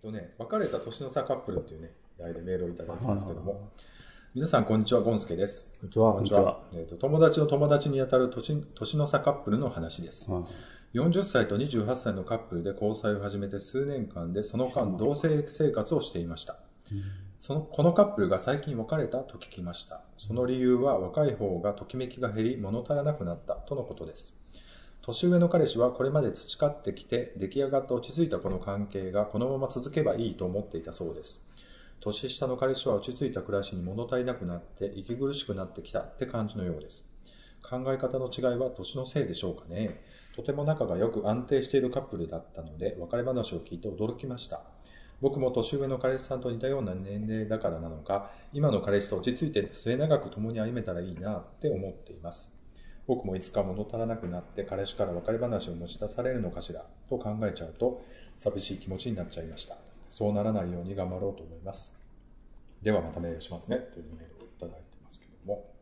とね、別れた年の差カップルっていうね、題でメールをいただいたんですけども、皆さんこんにちは、ゴンスケです。こんにちは。こんにちは。えーと友達の友達にあたる年年の差カップルの話です。40歳と28歳のカップルで交際を始めて数年間でその間同棲生活をしていました。そのこのカップルが最近別れたと聞きました。その理由は若い方がときめきが減り物足らなくなったとのことです。年上の彼氏はこれまで培ってきて出来上がった落ち着いたこの関係がこのまま続けばいいと思っていたそうです。年下の彼氏は落ち着いた暮らしに物足りなくなって息苦しくなってきたって感じのようです。考え方の違いは年のせいでしょうかね。とても仲が良く安定しているカップルだったので別れ話を聞いて驚きました。僕も年上の彼氏さんと似たような年齢だからなのか、今の彼氏と落ち着いて末永く共に歩めたらいいなって思っています。僕もいつか物足らなくなって彼氏から別れ話を持ち出されるのかしらと考えちゃうと寂しい気持ちになっちゃいました。そうならないように頑張ろうと思います。ではまたメールしますねというメールをいただいてますけども。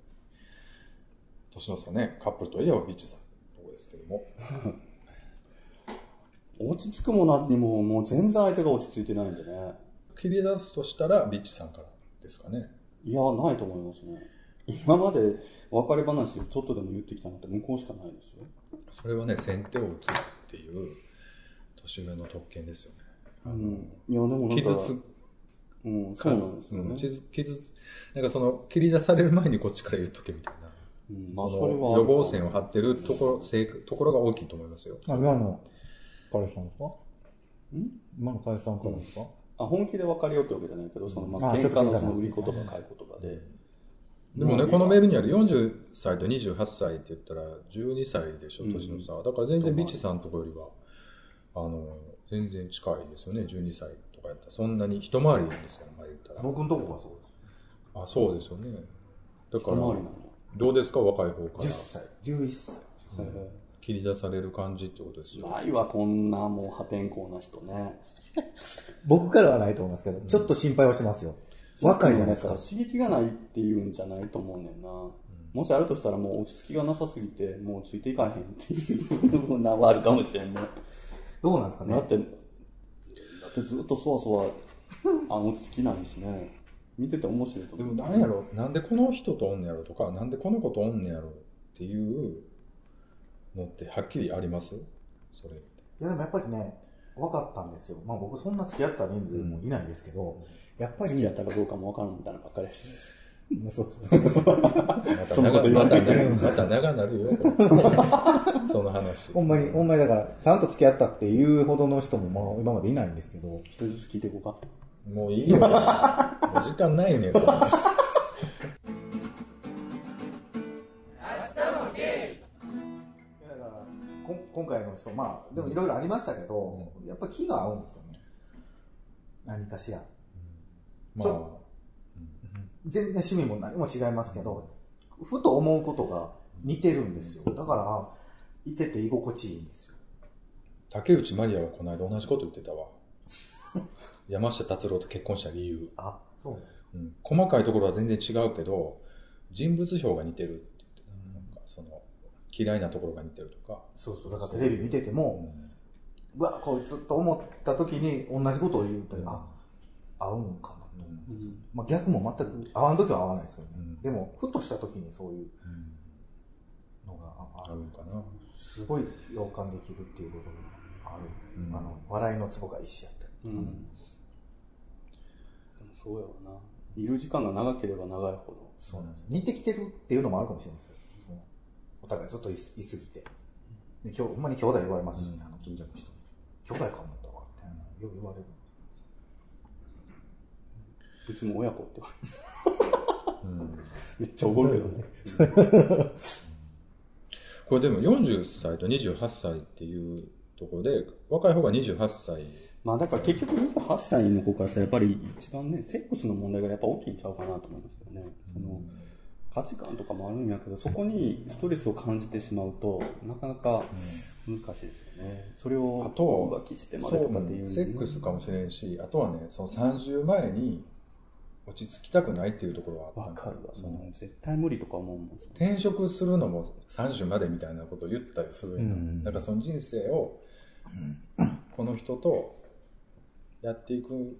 年の差ね、カップルといえばビッチさんのとこですけども。落ち着くも何にも、もう全然相手が落ち着いてないんでね。切り出すとしたらビッチさんからですかね。いや、ないと思いますね。今まで別れ話ちょっとでも言ってきたのって向こうしかないですよ。それはね、先手を打つっていう年上の特権ですよね。うん。いや、でもなんか、傷つうん、そうなんですよね。うん傷つ傷つなんかその切り出される前にこっちから言っとけみたいな。うん、まあ、そそれは予防線を張ってるところ、せいところが大きいと思いますよ。あ、今の彼氏さんですか？ん？今の彼氏さんからですか、あ本気で別れようってわけじゃないけど、その、まあ、あ喧嘩のその売り言葉、買い言葉で。でもね、このメールにある40歳と28歳って言ったら12歳でしょ、年の差は。だから全然ビッチさんのところよりは、あの、全然近いですよね、12歳とかやったら。そんなに一回りですよ、まあ言ったら。僕のとこがそうです。あ、そうですよね。だからどうですか、若い方から10。歳、11歳。切り出される感じってことですよ。ないわ、こんなもう破天荒な人ね。僕からはないと思いますけど、ちょっと心配はしますよ。若いじゃないですか。刺激がないっていうんじゃないと思うねんな。もしあるとしたらもう落ち着きがなさすぎて、もうついていかへんっていう部分はあるかもしれんね。どうなんですかね？だって、だってずっとそわそわ、あの落ち着きないしね。見てて面白いとで思う。もなんやろ、なんでこの人とおんねやろとか、なんでこの子とおんねやろっていうのってはっきりあります？それって。いやでもやっぱりね、分かったんですよ。まあ僕そんな付き合った人数もいないですけど、やっぱり、付き合ったかどうかもわからんみたいなばっかりやし。まあそうですね。そんなこと言わ長ないでまた長また長なるよ、その話。ほんまに、ほんまにだから、ちゃんと付き合ったっていうほどの人もまあ今までいないんですけど、一人ずつ聞いていこうか。もういいよ、ね。もう時間ないねん、そ今回の人、まあ、でもいろいろありましたけど、やっぱ気が合うんですよね。何かしら。まちょ全然趣味も何も違いますけど、ふと思うことが似てるんですよ。だから、いてて居心地いいんですよ。あ、竹内まりやはこの間同じこと言ってたわ。山下達郎と結婚した理由。あ、そうなんですか。うん、細かいところは全然違うけど、人物評が似てるって言ってた。なんかその、嫌いなところが似てるとか。そうそう。だからテレビ見てても、うわ、こいつと思った時に同じことを言うと、あ、合うんかなと。うんまあ逆も全く合わん時は合わないですけどね。うんでも、ふとした時にそういううんのがああるんかな。すごい共感できるっていうことがある。うんあの、笑いのツボが一緒やったりとかね。うん。でもそうやわな。いる時間が長ければ長いほど。そうなんです。似てきてるっていうのもあるかもしれないですよ。お互いずっといいすぎて。で今日、ほんまに兄弟言われますしね、あの近所の人に。兄弟か思ったわって、よく言われる。うちも親子って言われるうん めっちゃ怒るけどね。これでも40歳と28歳っていうところで、若い方が28歳。まあだから結局28歳の子からしたらやっぱり一番ね、セックスの問題がやっぱ大きいんちゃうかなと思いますけどね。その価値観とかもあるんやけど、そこにストレスを感じてしまうと、なかなか難しいですよね。それをあと浮気してまでとかっていう、そうセックスかもしれんし、あとはね、その30前に落ち着きたくないっていうところはあったわかるわ。その絶対無理とか思うもん。転職するのも30までみたいなことを言ったりするうんだからその人生をこの人とやっていく、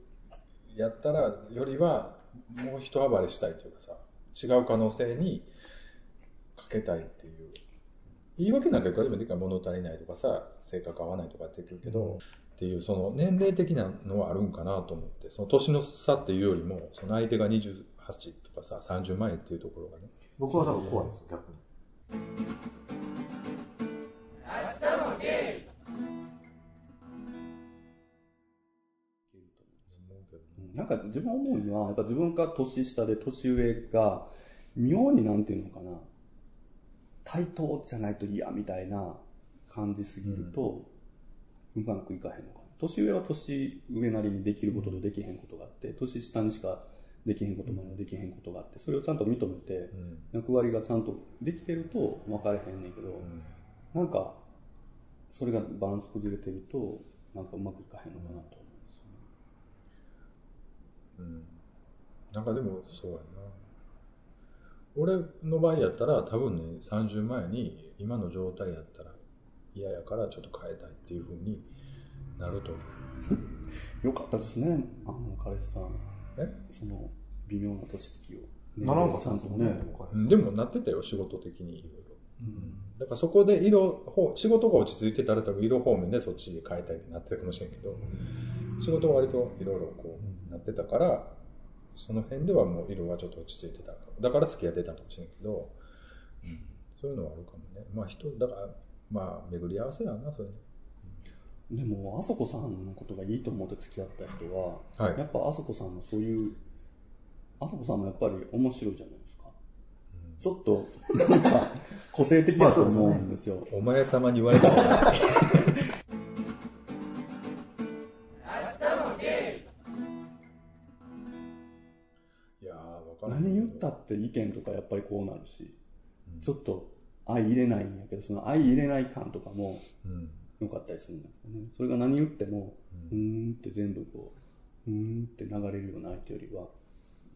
やったら、よりは、もう一暴れしたいというかさ、違う可能性にかけたいっていう。言い訳なんかいくらでもできるから物足りないとかさ、性格合わないとかってできるけど、っていう、その年齢的なのはあるんかなと思って、その年の差っていうよりも、その相手が28とかさ、30前っていうところがね。僕は多分怖いですよ、逆に。なんか自分思うには、やっぱ自分が年下で年上が、妙になんていうのかな、対等じゃないと嫌みたいな感じすぎると、うまくいかへんのかな。年上は年上なりにできることとできへんことがあって、年下にしかできへんこともできへんことがあって、それをちゃんと認めて、役割がちゃんとできてると分かれへんねんけど、なんか、それがバランス崩れてると、なんかうまくいかへんのかなと。思うん。なんかでも、そうやな。俺の場合やったら、多分ね、30前に、今の状態やったら嫌やからちょっと変えたいっていうふうになると思う。よかったですね、あの、彼氏さん。え？その、微妙な年月を。ならんかっちたんですもんゃんとねでもなってたよ、仕事的にいろいろ。だからそこで色方、仕事が落ち着いてたら多分色方面でそっちで変えたいってなってたかもしれんけど、仕事は割といろいろこうなってたから、その辺ではもう色はちょっと落ち着いてた。だから付き合ってたかもしれんけど、うんそういうのはあるかもね。まあ人、だから、まあ巡り合わせやな、それね。でも、あそこさんのことがいいと思って付き合った人は、はいやっぱあそこさんのそういう、あそこさんもやっぱり面白いじゃないですか。ちょっと、なんか、個性的だと思うんですよ。お前様に言われたことない。いったって意見とかやっぱりこうなるし、ちょっと相入れないんやけど、その相入れない感とかもうん。良かったりするんだよね。それが何言っても、うーんって全部こう、うーんって流れるような相手よりは、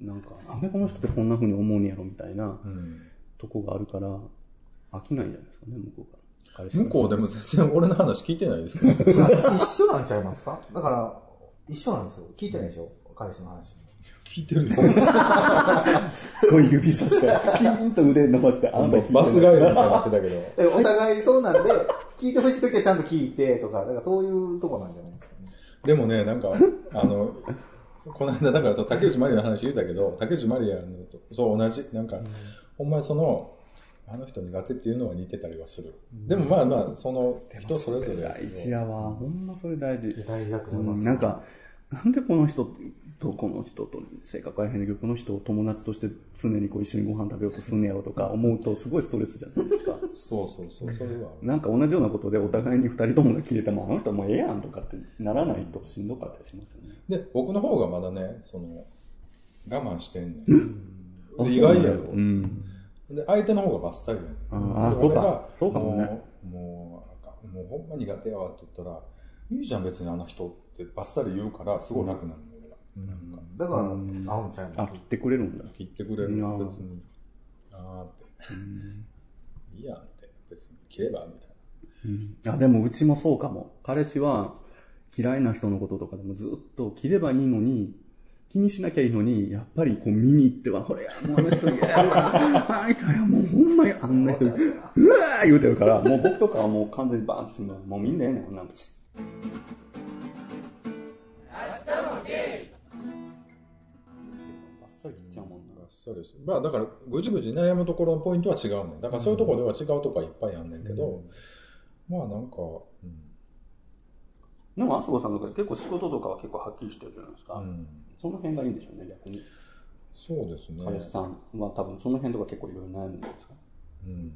なんか、なんでこの人ってこんな風に思うんやろみたいなうん。とこがあるから、飽きないんじゃないですかね、向こうから。向こうでも全然俺の話聞いてないですけど。一緒なんちゃいますか？だから、一緒なんですよ。聞いてないでしょ？彼氏の話。聞いてるよ。すごい指さして、ピーンと腕伸ばして、あんた聞いてバスガイドみたいになってたけど。お互いそうなんで、聞いてほしいときはちゃんと聞いてとか、だからそういうとこなんじゃないですかね。でもね、なんか、あの、この間、だからそう竹内まりやの話言うたけど、竹内まりやのと、そう同じ、なんか、ほんまにその、あの人苦手っていうのは似てたりはする。でもまあまあ、その人それぞれ。大事やわ。ほんまそれ大事。大事だとう思います。んなんか、なんでこの人とこの人と性格は変だけど、この人を友達として常にこう一緒にご飯食べようとすんねやろとか思うとすごいストレスじゃないですか。そうそうそう、それは。なんか同じようなことでお互いに二人ともが切れても、あの人もうええやんとかってならないとしんどかったりしますよね。で、僕の方がまだね、その、我慢してんねん。で意外やろ。うん。で、相手の方がバッサリやねん。ああそうかそうかもねもう、もう、ほんま苦手やわって言ったら、いいじゃん別にあの人ってバッサリ言うから、すごい楽なの、俺が。なんか、だから、合うんちゃいあ、ます？切ってくれるんだ。切ってくれる別に。あーって。いいやんって。別に切ればみたいな。うん。あ、でもうちもそうかも。彼氏は嫌いな人のこととかでもずっと切ればいいのに、気にしなきゃいいのに、やっぱりこう見に行っては、ほれや、もうあの人嫌やわ。あいたや、もうほんまにあんな人、うわー言うてるから、もう僕とかはもう完全にバーンとするの。もうみんなええねん、なんとそうです。まあだから、ぐちぐち悩むところのポイントは違うねん。だからそういうところでは違うとこはいっぱいあんねんけど、まあなんか、うん。でも、あそこさんとか結構仕事とかは結構はっきりしてるじゃないですか。うんその辺がいいんでしょうね、逆に。そうですね。彼氏さんは多分その辺とか結構いろいろ悩んでるんですか？うん。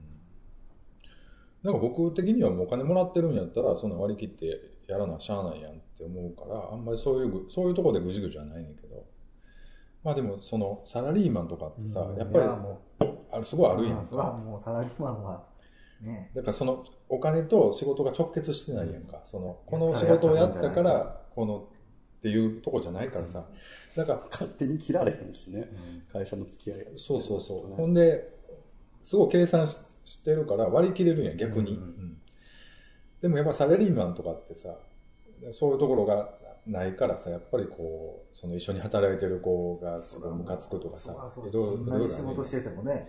なんか僕的にはもうお金もらってるんやったら、そんな割り切ってやらなしゃあないやんって思うから、あんまりそういうぐ、そういうところでぐじぐじはないねんけど。まあでも、その、サラリーマンとかってさ、やっぱりある、すごいあう、るやんか。もうサラリーマンは、ね、だからその、お金と仕事が直結してないやんか。その、この仕事をやったから、この、っていうとこじゃないからさ。だから、勝手に切られへんしね、会社の付き合いが。そうそうそう。ほんで、すごい計算ししてるから割り切れるんや、逆に。うんうんでもやっぱサラリーマンとかってさ、そういうところがないからさ、やっぱりこう、その一緒に働いてる子がすごいムカつくとかさ、いろいろ同じ仕事しててもね、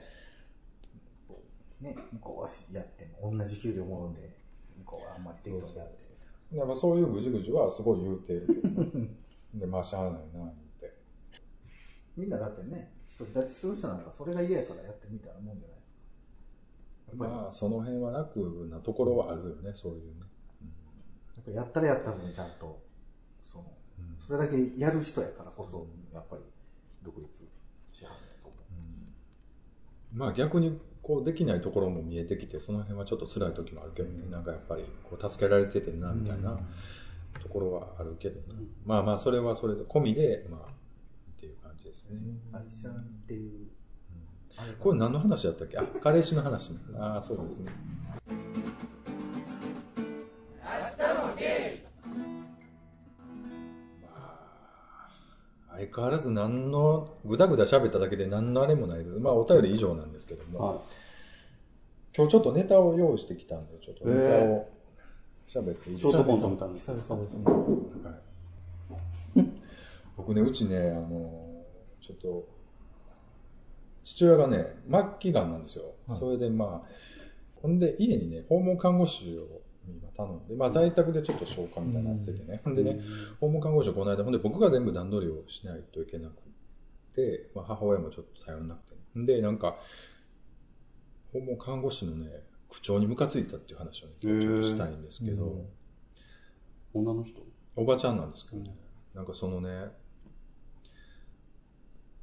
ね、向こうはやっても同じ給料もろんで、向こうはあんまり適当にやって。やっぱそういうぐじぐじはすごい言うてるけどね。で、まあしゃあないな、言って。みんなだってね、独り立ちする人なんかそれが嫌やからやってみたいなもんじゃないですか。まあ、その辺は楽なところはあるよね、そういうね。やっぱやったらやった分ちゃんと、その、うんそれだけやる人やからこそ、やっぱり独立しはんと思う。まあ逆にこうできないところも見えてきて、その辺はちょっっと辛い時もあるけどね、なんかやっぱりこう助けられててんな、みたいなところはあるけどね。まあまあ、それはそれで込みで、まあ、っていう感じですね。会社っていう、これ何の話だったっけ？あ、彼氏の話ね。ああ、そうですね。相変わらず何の、ぐだぐだ喋っただけで何のあれもないけど、まあお便り以上なんですけども、は今日ちょっとネタを用意してきたんで、ちょっとネタを喋っていいい。ですか？ショートコントみたい。はい、僕ね、うちね、あの、ちょっと、父親がね、末期がんなんですよ。はいそれでまあ、ほんで家にね、訪問看護師を今頼んで、まあ在宅でちょっと消化みたいになっててね。ほん。でね、訪問看護師をこの間、ほんで僕が全部段取りをしないといけなくて、まあ母親もちょっと頼んなくて、ね。で、なんか、訪問看護師のね、口調にムカついたっていう話をね、ちょっとしたいんですけど、女の人？おばちゃんなんですけどね、なんかそのね、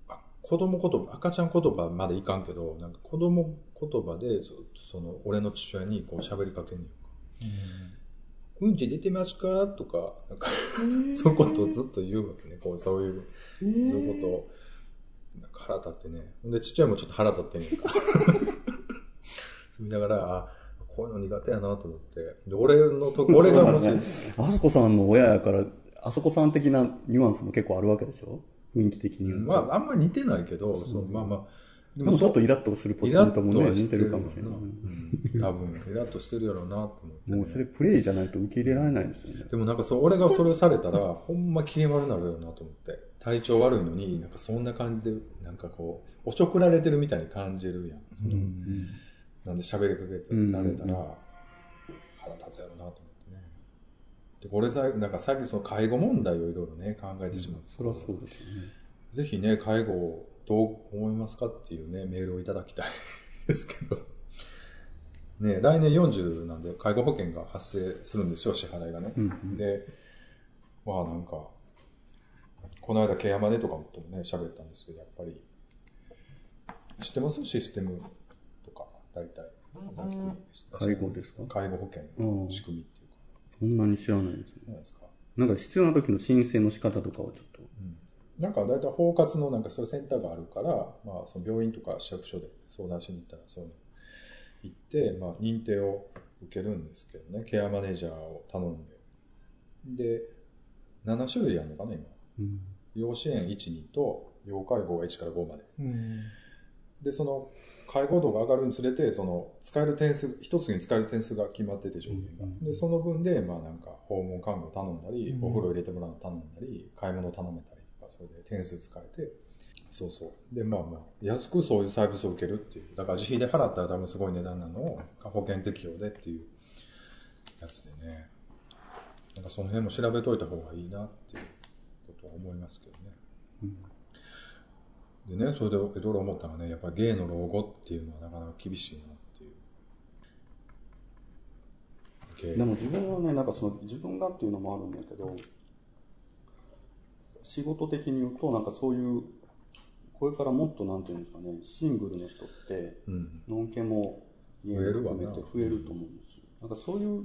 あ子供言葉、赤ちゃん言葉までいかんけど、なんか子供言葉でずっとその俺の父親にこう喋りかけんねん。か。うん。ち出てますかとか、なん。か、そういうことをずっと言うわけね。こう、そういう、そういうことを、なん。か腹立ってね。ほん。で、父親もちょっと腹立ってん。ねん。か。そう見ながら、あ、こういうの苦手やなと思って。で、俺のと、俺がもし、あそこさん。の親やから、あそこさん。的なニュアンスも結構あるわけでしょ雰囲気的に。まあ、あん。まり似てないけど、そうまあまあ。ででもちょっとイラッとするポイントもね、似てるかもしれない。うん多分、イラッとしてるやろうなと思ってね、もうそれプレイじゃないと受け入れられないですよね。でもなんかそう、俺がそれをされたら、ほんま機嫌悪なるよなと思って。体調悪いのに、なんかそんな感じで、なんかこう、おちょくられてるみたいに感じるやん。そのなんで喋りかけてられたら、腹立つやろうなと思ってね。で、これさ、なんか最近その介護問題をいろいろね、考えてしまう。そりゃそうですよね。ぜひね、介護をどう思いますかっていうね、メールをいただきたいですけど。ね、来年40なんで介護保険が発生するんですよ、支払いがね。で、まあなんか、この間、ケアマネとかともね、喋ったんですけど、やっぱり、知ってます？システムとか、大体。介護ですか？介護保険の仕組みっていうか。そんなに知らないですね。なんか？必要な時の申請の仕方とかをちょっと。なんか大体包括のなんかそういうセンターがあるから、まあその病院とか市役所で相談しに行ったらそういうの行って、まあ認定を受けるんですけどね、ケアマネージャーを頼んで。で、7種類あるのかな、今。うん。要支援1、2と、要介護が1から5まで。で、その、介護度が上がるにつれて、その、使える点数、一つに使える点数が決まってて、上限が。で、その分で、まあなんか、訪問看護頼んだり、お風呂入れてもらうの頼んだり、買い物頼めたりとか、それで点数使えて、そうそう。で、まあまあ、安くそういうサービスを受けるっていう。だから自費で払ったら多分すごい値段なのを、保険適用でっていうやつでね。なんかその辺も調べといた方がいいなっていうことは思いますけどね。でね、それでいろいろ思ったのはね、やっぱり芸の老後っていうのはなかなか厳しいなっていう。でも自分はね、なんかその自分がっていうのもあるんだけど、仕事的に言うと、なんかそういう、これからもっとなんていうんですかね、シングルの人って、うん。ノンケも家増えるわな含めて増えると思うんですよ。なんかそういう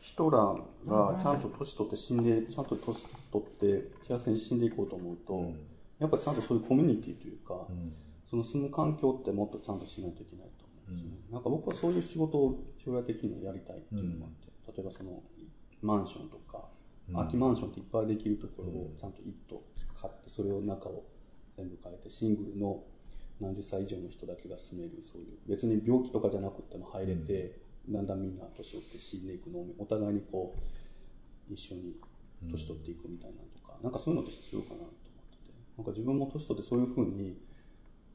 人らがちゃんと年取って死んで、ちゃんと年取って幸せに死んでいこうと思うと、うんやっぱちゃんとそういうコミュニティというか、うん。その住む環境ってもっとちゃんとしないといけないと思うんですよね。なんか僕はそういう仕事を将来的にはやりたいっていうのがあって、例えばそのマンションとか、空きマンションっていっぱいできるところをちゃんと一棟買って、それを中を全部変えて、シングルの何十歳以上の人だけが住める、そういう、別に病気とかじゃなくても入れて、だんだんみんな年を取って死んでいくのを、お互いにこう、一緒に年取っていくみたいなのとか、なんかそういうのって必要かなと思ってて、なんか自分も年取ってそういうふうに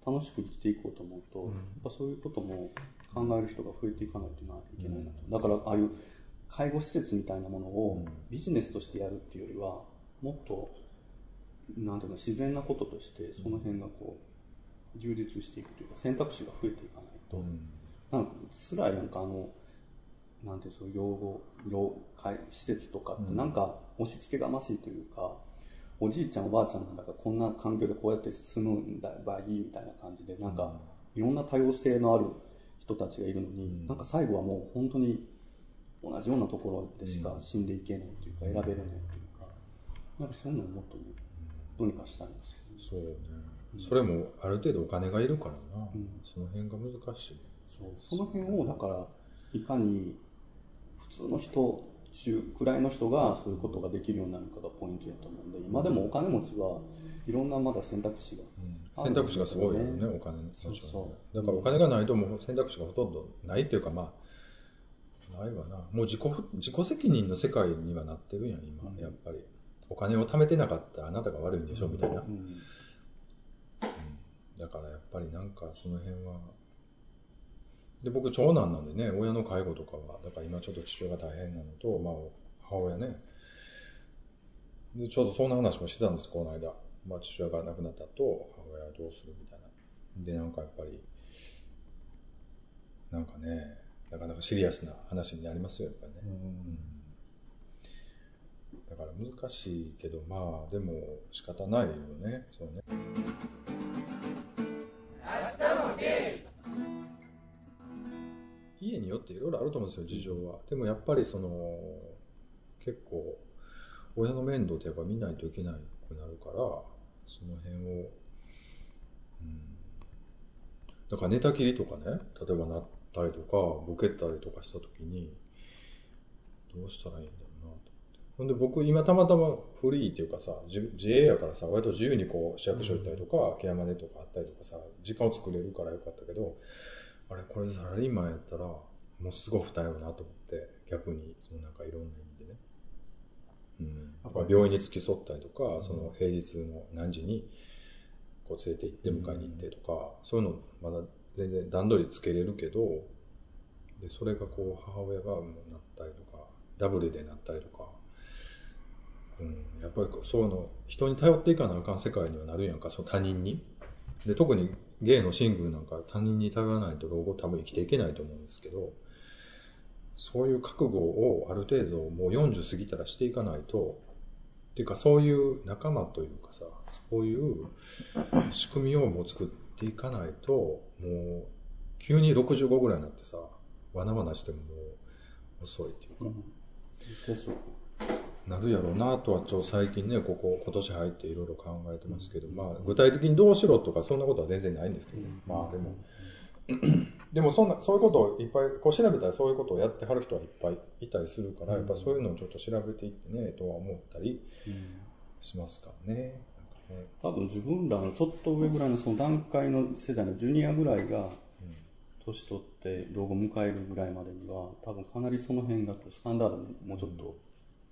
楽しく生きていこうと思うと、やっぱそういうことも考える人が増えていかないといけないなと。だからああいう介護施設みたいなものをビジネスとしてやるっていうよりは、もっと、なんていうの、自然なこととしてその辺がこう、充実していくというか、選択肢が増えていかないと、なんか辛いなんかあの、なんていうそう養護、老介施設とかってなんか押し付けがましいというか、おじいちゃんおばあちゃんなんだからこんな環境でこうやって進むんだばいいみたいな感じで、なんかいろんな多様性のある人たちがいるのに、なんか最後はもう本当に同じようなところでしか死んでいけないというか、選べれないというか、なんかそういうのをもっとどうにかしたいんですそうね。それもある程度お金がいるからな。その辺が難しい。そう。その辺をだからいかに普通の人中くらいの人がそういうことができるようになるかがポイントだと思うんで今でもお金持ちはいろんなまだ選択肢が、うん、選択肢がすごいよねお金そうそう。だからお金がないともう選択肢がほとんどないっていうかまあないわな。もう自己自己責任の世界にはなってるやん今、うん、やっぱり。お金を貯めてなかったらあなたが悪いんでしょみたいな、うん、だからやっぱりなんかその辺は。で、僕、長男なんでね、親の介護とかは、だから今ちょっと父親が大変なのと、まあ、母親ね。で、ちょうどそんな話もしてたんです、この間。まあ、父親が亡くなったと、母親はどうするみたいな。で、なんかやっぱり、なんかね、なかなかシリアスな話になりますよ、やっぱりね。うん、だから難しいけど、まあ、でも仕方ないよね、そうね。明日もゲイ家によっていろいろあると思うんですよ、事情は。でもやっぱりその、結構、親の面倒ってやっぱ見ないといけないくなるから、その辺を、うん。だから寝たきりとかね、例えばなったりとか、ボケたりとかしたときに、どうしたらいいんだろうなと。ほんで僕今たまたまフリーっていうかさ、自営やからさ、割と自由にこう市役所行ったりとか、ケアマネとかあったりとかさ、時間を作れるからよかったけど、あれ、これサラリーマンやったら、もうすごい負担やなと思って、逆に、そのなんかいろんな意味でね。うん。病院に付き添ったりとか、その平日の何時に、こう連れて行って迎えに行ってとか、そういうのまだ全然段取りつけれるけど、で、それがこう母親がもうなったりとか、ダブルでなったりとか、うん、やっぱりそういうの、人に頼っていかなあかん世界にはなるやんか、その他人に。で、特にゲイのシングルなんか他人に頼らないと老後多分生きていけないと思うんですけど、そういう覚悟をある程度もう40過ぎたらしていかないと、っていうかそういう仲間というかさ、そういう仕組みをもう作っていかないと、もう急に65ぐらいになってさ、わなわなしてももう遅いっていうか。うん。なるやろうなとはちょ最近ねここ今年入っていろいろ考えてますけど、まあ、具体的にどうしろとかそんなことは全然ないんですけど、まあでも。でもそんなそういうことをいっぱいこう調べたらそういうことをやってはる人はいっぱいいたりするから、やっぱそういうのをちょっと調べていってねとは思ったりしますからね。ね多分自分らのちょっと上ぐらいのその段階の世代のジュニアぐらいが年取って老後迎えるぐらいまでには多分かなりその辺がスタンダードにもうちょっと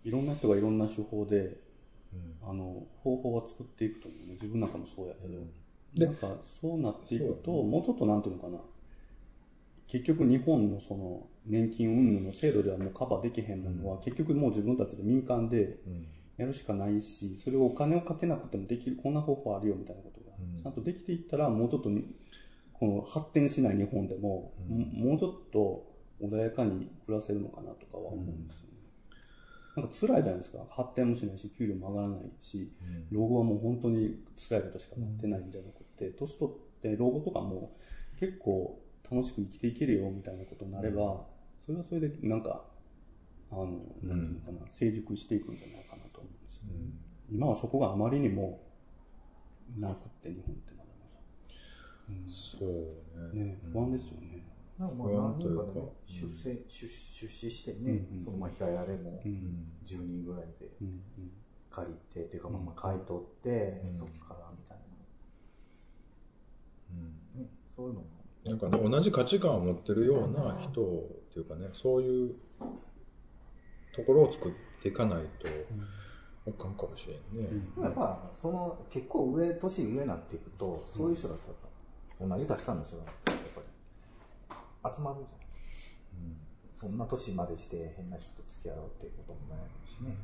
いろんな人がいろんな手法で、うん、あの、方法は作っていくと思うね。自分なんかもそうやけど。うん、なんか、そうなっていくと、もうちょっとなんていうのかな。結局日本のその年金運輸の制度ではもうカバーできへんものは、結局もう自分たちで民間でやるしかないし、それをお金をかけなくてもできる、こんな方法あるよみたいなことが、ちゃんとできていったら、もうちょっとこの発展しない日本でも、もうちょっと穏やかに暮らせるのかなとかは思うんですよ。なんか辛いじゃないですか。発展もしないし、給料も上がらないし、うん、老後はもう本当に辛いことしかなってないんじゃなくて、年取って老後とかも結構楽しく生きていけるよみたいなことになれば、それはそれでなんか、あの、なんていうのかな、成熟していくんじゃないかなと思うんですよ、ね、うん、今はそこがあまりにもなくて、日本ってまだまだ。うん、そうね。ね、不安ですよね。なんかまあ何人かね、出世、出出資してね、そのまあ平屋でも10人ぐらいで借りて、っていうかまあまあ買い取って、そこからみたいな。ね、そういうのも。なんかね、同じ価値観を持ってるような人っていうかね、そういうところを作っていかないと、おかんかもしれんね。うん、やっぱ、その、結構上、年上になっていくと、そういう人だったら、同じ価値観の人だったら、やっぱり、集まるじゃないですか。そんな年までして変な人と付き合うっていうこともないしね。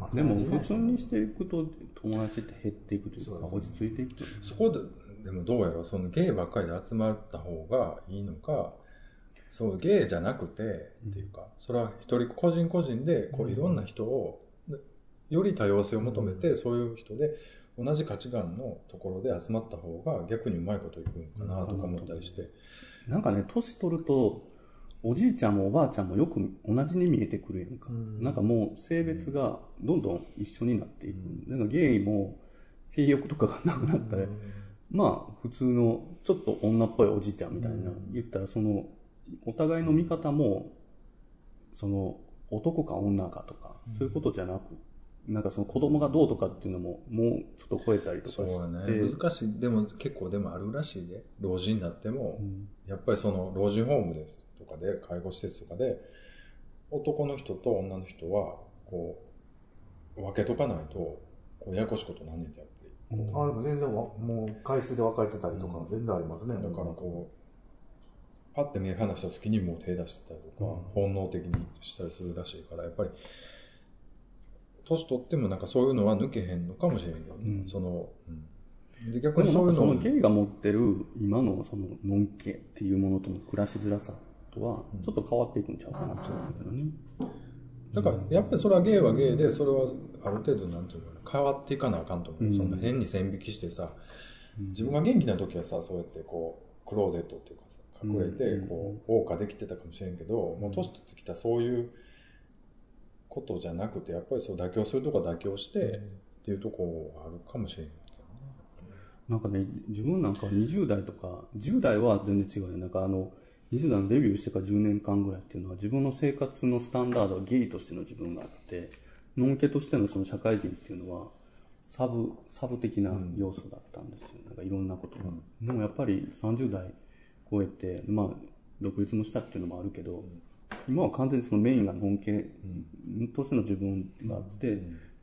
まあ、でも普通にしていくと友達って減っていくというか落ち着いていくという。そこででもどうやろうそのゲイばっかりで集まった方がいいのかそうゲイじゃなくて、っていうかそれは一人個人個人でこういろんな人をより多様性を求めて、そういう人で同じ価値観のところで集まった方が逆にうまいこといくんかなとか思ったりして、なんかね年取るとおじいちゃんもおばあちゃんもよく同じに見えてくるやんか、うん、なんかもう性別がどんどん一緒になっていく、うん、なんかゲイも性欲とかがなくなったら、うん、まあ普通のちょっと女っぽいおじいちゃんみたいな、言ったらそのお互いの見方もその男か女かとか、そういうことじゃなくなんかその子供がどうとかっていうのももうちょっと超えたりとかして。そうね。難しい。でも結構でもあるらしいで。老人になっても、やっぱりその老人ホームですとかで介護施設とかで男の人と女の人はこう分けとかないとこうややこしいことなんねんてやっぱり、あでも全然もう回数で分かれてたりとか全然ありますね、だからこうパッて目離した時にもう手出してたりとか、本能的にしたりするらしいからやっぱり年取ってもなんかそういうのは抜けへんのかもしれんけど、ね、その、うん、で逆にそういうのそのゲイが持ってる今のそののんけっていうものとの暮らしづらさとはちょっと変わっていくんちゃうかなと思うけどね。だから、やっぱりそれは芸は芸で、それはある程度、なんていうかな、変わっていかなあかんと思う。うん、その変に線引きしてさ、自分が元気な時はさ、そうやってこう、クローゼットっていうかさ、隠れて、こう、謳歌できてたかもしれんけど、もう年取ってきたそういうことじゃなくて、やっぱりそう妥協するとこは妥協して、っていうとこあるかもしれんけどね。なんかね、自分なんか20代とか、10代は全然違うよ。なんかあの、20代のデビューしてから10年間ぐらいっていうのは自分の生活のスタンダードはゲイとしての自分があって、ノンケとしてのその社会人っていうのは、サブ、サブ的な要素だったんですよ。なんかいろんなことが。うん、でもやっぱり30代超えて、まあ、独立もしたっていうのもあるけど、今は完全にそのメインがノンケとしての自分があって、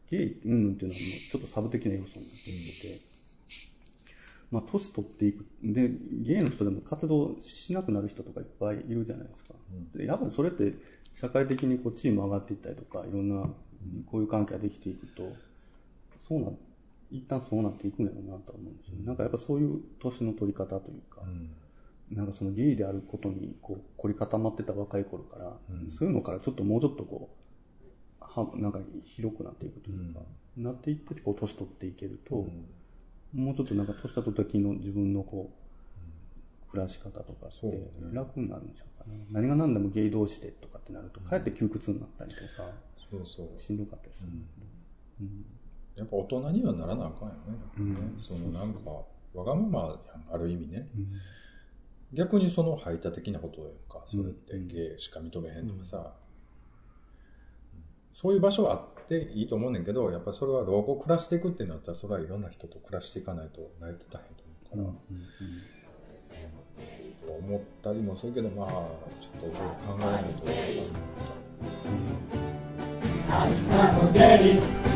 ゲイうんっていうのはちょっとサブ的な要素になっていて、まあ、年取っていく。で、ゲイの人でも活動しなくなる人とかいっぱいいるじゃないですか。うん、でやっぱりそれって社会的にこうチーム上がっていったりとか、いろんなこういう関係ができていくと、そうな、一旦そうなっていくんやろうなと思うんですよ、なんかやっぱそういう年の取り方というか、うん、なんかそのゲイであることにこう凝り固まってた若い頃から、うん、そういうのからちょっともうちょっとこう、はなんか広くなっていくというか、なっていってこう年取っていけると、もうちょっとなんか年取った時の自分のこう、暮らし方とかって楽になるんでしょうかね。何が何でもゲイ同士でとかってなると、かえって窮屈になったりとか、そうそう。しんどかったりする。うん、やっぱ大人にはならなあかんよね。うん、そのなんか、わがままある意味ね。うん、逆にその排他的なことやんか。それってゲイしか認めへんとかさ。そういう場所はあっていいと思うねんけど、やっぱりそれは老後暮らしていくってなったら、それはいろんな人と暮らしていかないと成り立たへんと思うから、うんうんうん、思ったりもするけど、まあ、ちょっと考えないと分かんないですね。